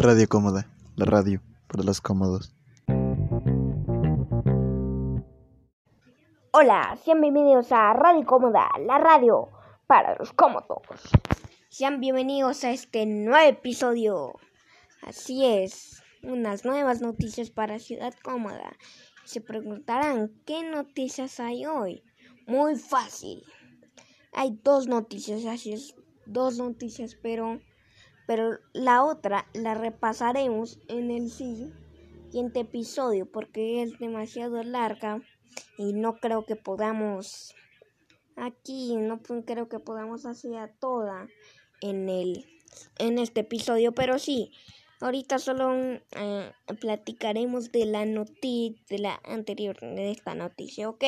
Radio Cómoda, la radio para los cómodos. Hola, sean bienvenidos a Radio Cómoda, la radio para los cómodos. Sean bienvenidos a este nuevo episodio. Así es, unas nuevas noticias para Ciudad Cómoda. Se preguntarán, ¿qué noticias hay hoy? Muy fácil. Hay dos noticias, así es, dos noticias, pero pero la otra la repasaremos en el siguiente episodio porque es demasiado larga y no creo que podamos aquí no creo que podamos hacer toda en el en este episodio. Pero sí ahorita solo eh, platicaremos de la noticia de la anterior de esta noticia ok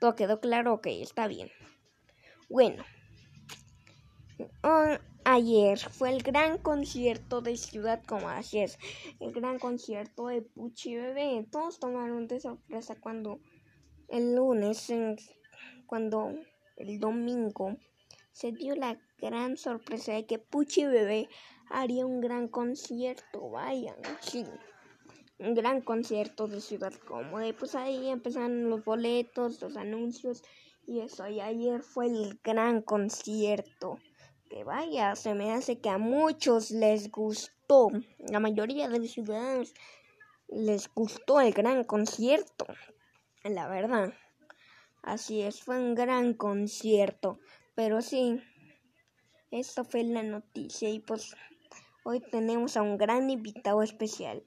todo quedó claro ok está bien. Bueno Ayer fue el gran concierto de Ciudad como así es, el gran concierto de Puchi Bebé. Todos tomaron de sorpresa cuando el lunes, cuando el domingo, se dio la gran sorpresa de que Puchi Bebé haría un gran concierto. Vayan, sí. Un gran concierto de Ciudad Cómoda. pues ahí empezaron los boletos, los anuncios y eso. Y ayer fue el gran concierto que vaya, se me hace que a muchos les gustó, la mayoría de los ciudadanos les gustó el gran concierto, la verdad. Así es, fue un gran concierto, pero sí, esta fue la noticia y pues hoy tenemos a un gran invitado especial.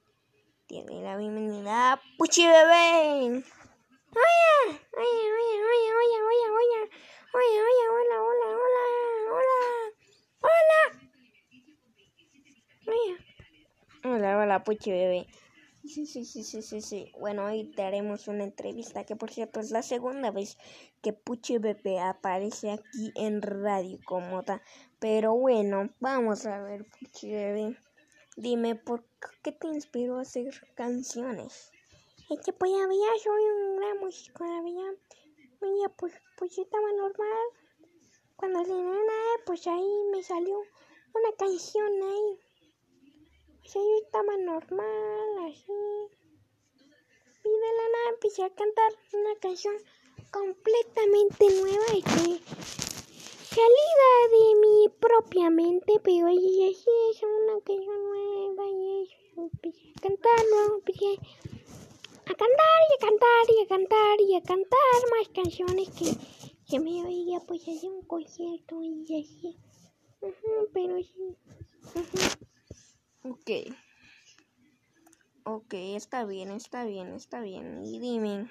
Tiene la bienvenida a Puchi Bebé. Oye, oye, oye, oye, oye, oye, oye, oye, oye, hola, hola. Hola, hola, Puchi bebé. Sí, sí, sí, sí, sí, sí. Bueno, hoy te haremos una entrevista que por cierto es la segunda vez que Puchi Bebé aparece aquí en Radio Cómoda. Pero bueno, vamos a ver, Puchi Bebé. Dime, ¿por qué te inspiró a hacer canciones? Es que pues había, soy un gran músico, había. Oye, pues, pues estaba normal. Cuando le nada, pues ahí me salió una canción ahí. Pues yo estaba normal, así. Y de la nada empecé a cantar una canción completamente nueva y que salida de mi propia mente, pero ella sí es una canción nueva y eso. Empecé a cantar, luego empecé a cantar y a cantar y a cantar y a cantar más canciones que, que me oía pues hacer un concierto y así. pero sí. Ok. Ok, está bien, está bien, está bien. Y dime,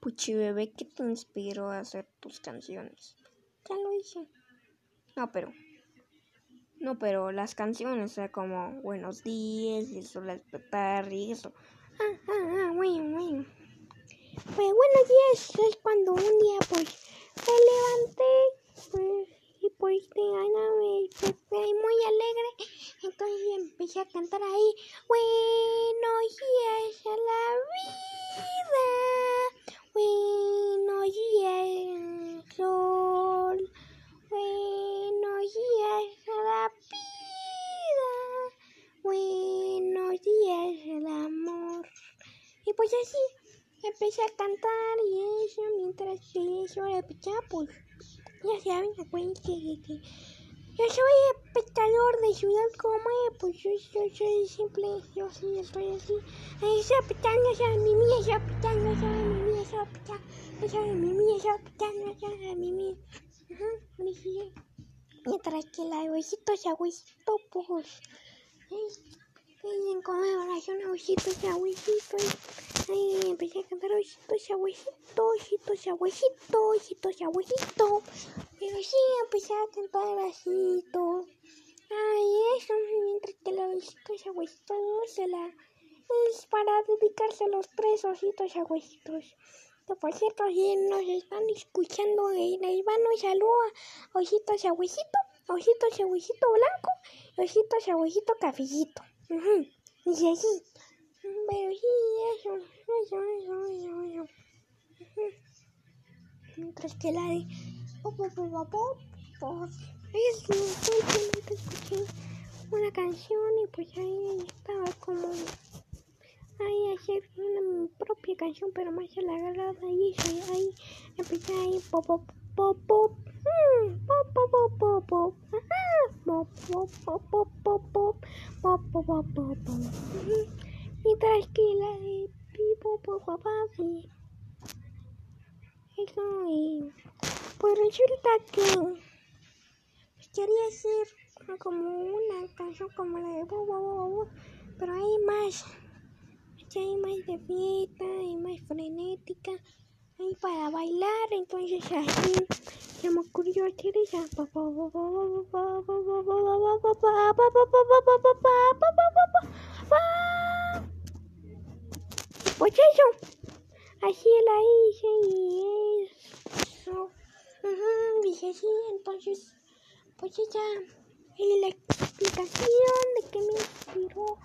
Puchi Bebé, ¿qué te inspiró a hacer tus canciones? Ya lo hice. No, pero. No, pero las canciones, o sea, como Buenos días, y eso, la despertar y eso. Ah, ah, ah, bueno, bueno. Pues buenos días es cuando un día, pues, me levanté, pues pues de Ana me fue muy alegre. Entonces empecé a cantar ahí. Buenos días a la vida. Buenos días sol. Buenos días a la vida. Buenos días al amor. Y pues así empecé a cantar y eso mientras que eso pues, de Pichapos. Ya saben, acuérdense de que yo soy el pescador de Ciudad Como, pues yo, yo, soy simple, yo sí estoy así. Ahí se pescando, no sabe mi mía, se pescando, no sabe mi mía, se pescando, no sabe mi mía, se pescando, no sabe mi mía. Ajá, me sigue. Mientras que el abuelito se abuelito, pues. ¿eh? Y en conmemoración, abuelito se abuelito. Ay, empecé a cantar ojitos y abuelitos, ojitos y abuelitos, ojitos y abuelitos. Pero sí, empecé a cantar todo. Ay, eso, mientras que los ojitos abuelitos se la... Es para dedicarse a los tres ojitos abuelitos. Que por cierto, si nos están escuchando, y les van un saludo a ojitos abuelito, ojitos abuelito blanco, ojitos abuelito cafecito. Y así. Pero sí, eso, Mientras que la de... Que escuché una canción y pues ahí estaba como ahí hacer una propia canción pero más elaborada y eso, ahí empecé ahí pop pop pop pop mm, pop pop pop pop pop pop pop pop pop pop pop pop mientras que la de eso y pues resulta que pues, quería hacer como una canción como la de pero hay más hay más de fiesta y más frenética hay para bailar entonces así se me ocurrió hacer esa pues eso así la hice y eso dije sí entonces pues ella la explicación de que me inspiró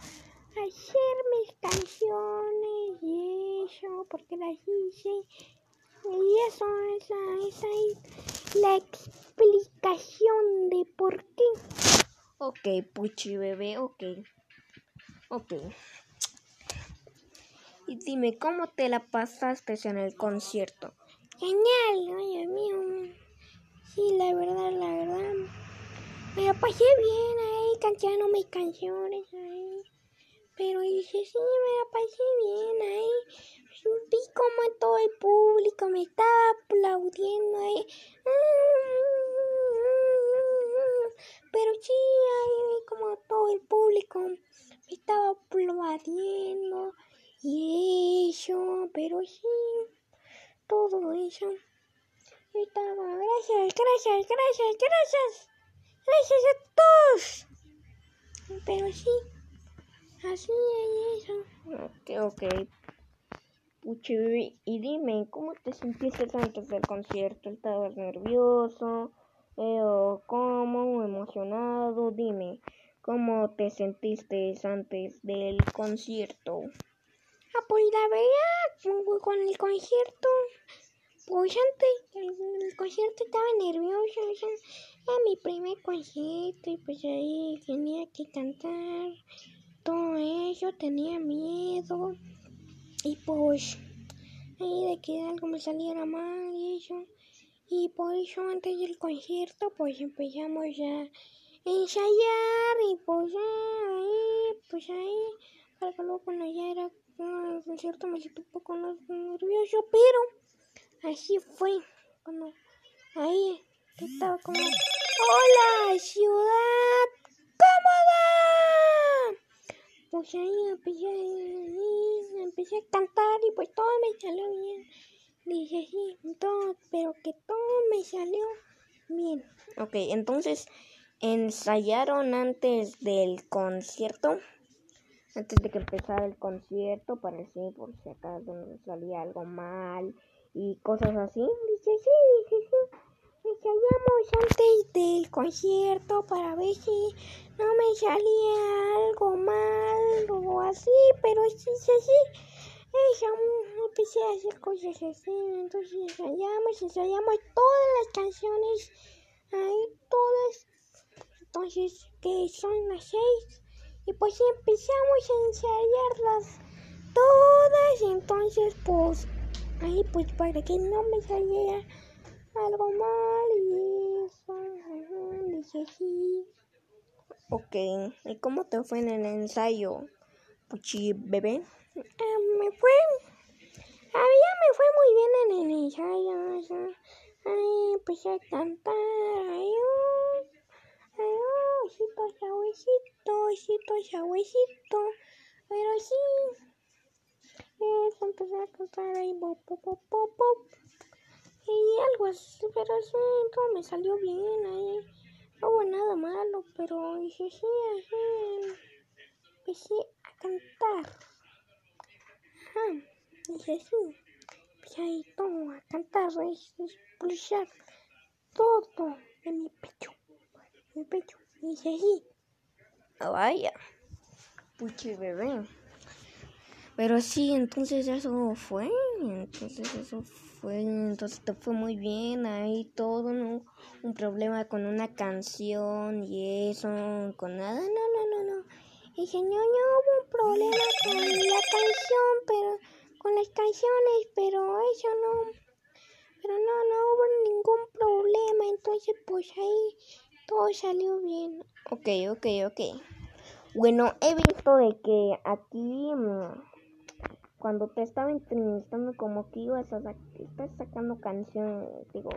a hacer mis canciones y eso, porque las hice. Y eso, esa, esa es la explicación de por qué. Ok, Puchi bebé, ok. Ok. Y dime, ¿cómo te la pasaste en el concierto? Genial, Dios mío. Sí, la verdad, la verdad. Me la pasé bien ahí cantando mis canciones ahí. Pero dije, sí, me la pasé bien ahí. Vi como todo el público me estaba aplaudiendo ahí. Pero sí, ahí vi como todo el público me estaba aplaudiendo. Y eso, pero sí, todo eso. Estaba, gracias, gracias, gracias, gracias. Gracias a todos. Pero sí, así es eso. Ok, ok. Puchi y dime, ¿cómo te sentiste antes del concierto? ¿Estabas nervioso? Eh, ¿O cómo? ¿Emocionado? Dime, ¿cómo te sentiste antes del concierto? Ah, pues la verdad, con- el concierto, pues antes el, concierto estaba nervioso. era mi primer concierto y pues ahí tenía que cantar todo eso, tenía miedo. Y pues ahí de que algo me saliera mal y eso. Y por eso antes del concierto pues empezamos a ensayar y pues ahí, pues ahí, para que luego cuando ya era el concierto me sentí un poco nervioso, pero así fue. Cuando ahí estaba como, ¡Hola, ciudad cómoda! Pues ahí empecé, ahí empecé a cantar y pues todo me salió bien. Dije sí, todo, pero que todo me salió bien. Ok, entonces, ¿ensayaron antes del concierto? Antes de que empezara el concierto, para decir por si acaso nos salía algo mal y cosas así. Dije sí, dije sí. Ensayamos antes del concierto para ver si no me salía algo mal o así, pero sí, sí, sí. Eso, mm, empecé a hacer cosas así, entonces ensayamos, ensayamos todas las canciones, ahí todas, entonces que son las seis, y pues empezamos a ensayarlas todas, y entonces pues ahí pues para que no me saliera algo mal y eso, dije sí. Ok, ¿y cómo te fue en el ensayo, Puchi bebé? Ah, me fue, había me fue muy bien en el ensayo, o sea, ahí empecé a cantar, ay, oh, ay, oh, osito, osito, sabuesito, pero sí, eso, empecé a cantar ahí, pop, pop, pop, pop, y algo así, pero sí, todo me salió bien ahí, no hubo nada malo, pero dije sí, así, empecé a cantar. Ajá, dije sí. Empecé ahí todo a cantar, a expulsar todo de mi pecho. Mi pecho. Dije sí. Ah, vaya, Puchi bebé. Pero sí, entonces eso fue, entonces eso fue, entonces te fue muy bien ahí todo, no un problema con una canción y eso, con nada, no, no, Dice, no, no hubo un problema con la canción, pero con las canciones, pero eso no, pero no, no hubo ningún problema, entonces pues ahí todo salió bien. Ok, ok, ok. Bueno, he visto de que aquí, mm, cuando te estaba entrevistando, como que ibas a estás sacando canciones, digo,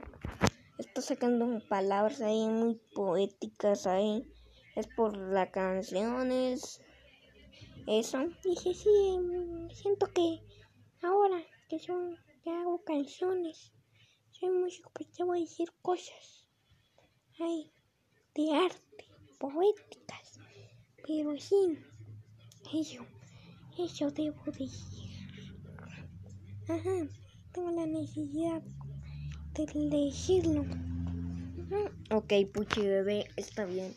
estás sacando palabras ahí muy poéticas ahí. Es por las canciones. Eso. Dice, sí, siento que ahora que son, que hago canciones, soy músico, pues te voy a decir cosas. De arte, poéticas. Pero sí, eso, eso debo decir. Ajá, tengo la necesidad de. Ujú. Ok, Puchi bebé, está bien.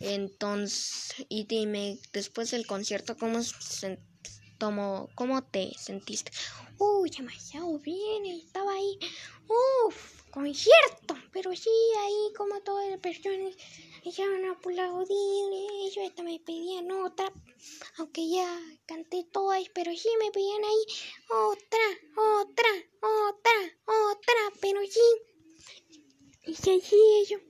Entonces, y dime, después del concierto, ¿cómo, se, tomó, cómo te sentiste? Uy, demasiado bien, estaba ahí. Uf, concierto. Pero sí, ahí como todas las personas echaban a aplaudir. Ellos hasta me pedían otra. Aunque ya canté todas, pero sí me pedían ahí otra, otra, otra, otra. Pero sí. Y sí, sí, ellos.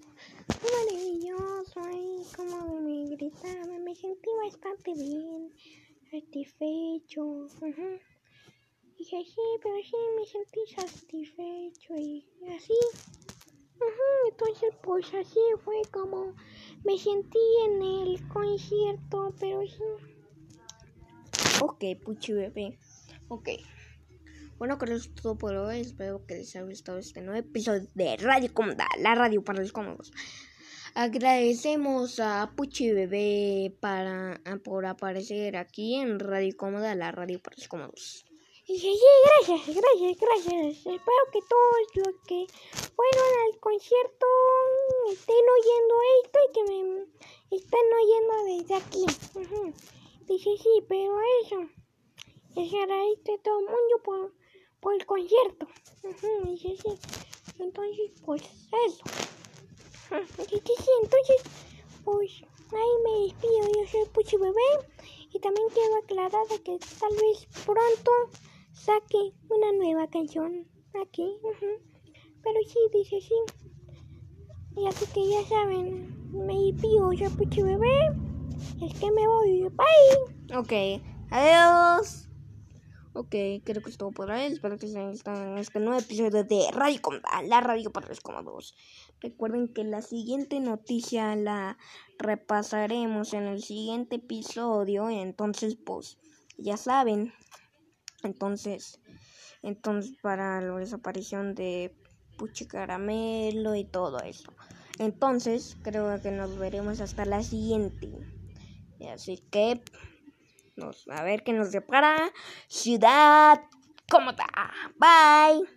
Maravilloso ahí, como me gritaban. Me sentí bastante bien, satisfecho. ujú. Dije, sí, pero sí me sentí satisfecho y así. Entonces, pues así fue como me sentí en el concierto, pero sí. Ok, Puchi bebé. Ok. Bueno, creo que eso es todo por hoy. Espero que les haya gustado este nuevo episodio de Radio Cómoda, la radio para los cómodos. Agradecemos a Puchi Bebé para, por aparecer aquí en Radio Cómoda, la radio para los cómodos. Dije, sí, gracias, gracias, gracias. Espero que todos los que fueron al concierto estén oyendo esto y que me estén oyendo desde aquí. Ujú. Dije, sí, pero eso. Les agradezco a todo el mundo por, por el concierto. Ujú, Dije, sí. Entonces, pues eso. Sí, entonces, pues ahí me despido. Yo soy Puchi Bebé. Y también quiero aclarar de que tal vez pronto saque una nueva canción aquí. Pero sí, dice sí. Y así que ya saben, me. Yo soy Puchi Bebé. Es que me voy. Bye. Ok, adiós. Ok, creo que es todo por hoy. Espero que se hayan gustado en este nuevo episodio de Radio Cómoda, la radio para los cómodos. Recuerden que la siguiente noticia la repasaremos en el siguiente episodio. Entonces, pues, ya saben. Entonces, entonces para la desaparición de Puchi Caramelo y todo eso. Entonces, creo que nos veremos hasta la siguiente. Así que, a ver qué nos depara Ciudad Cómoda. Bye.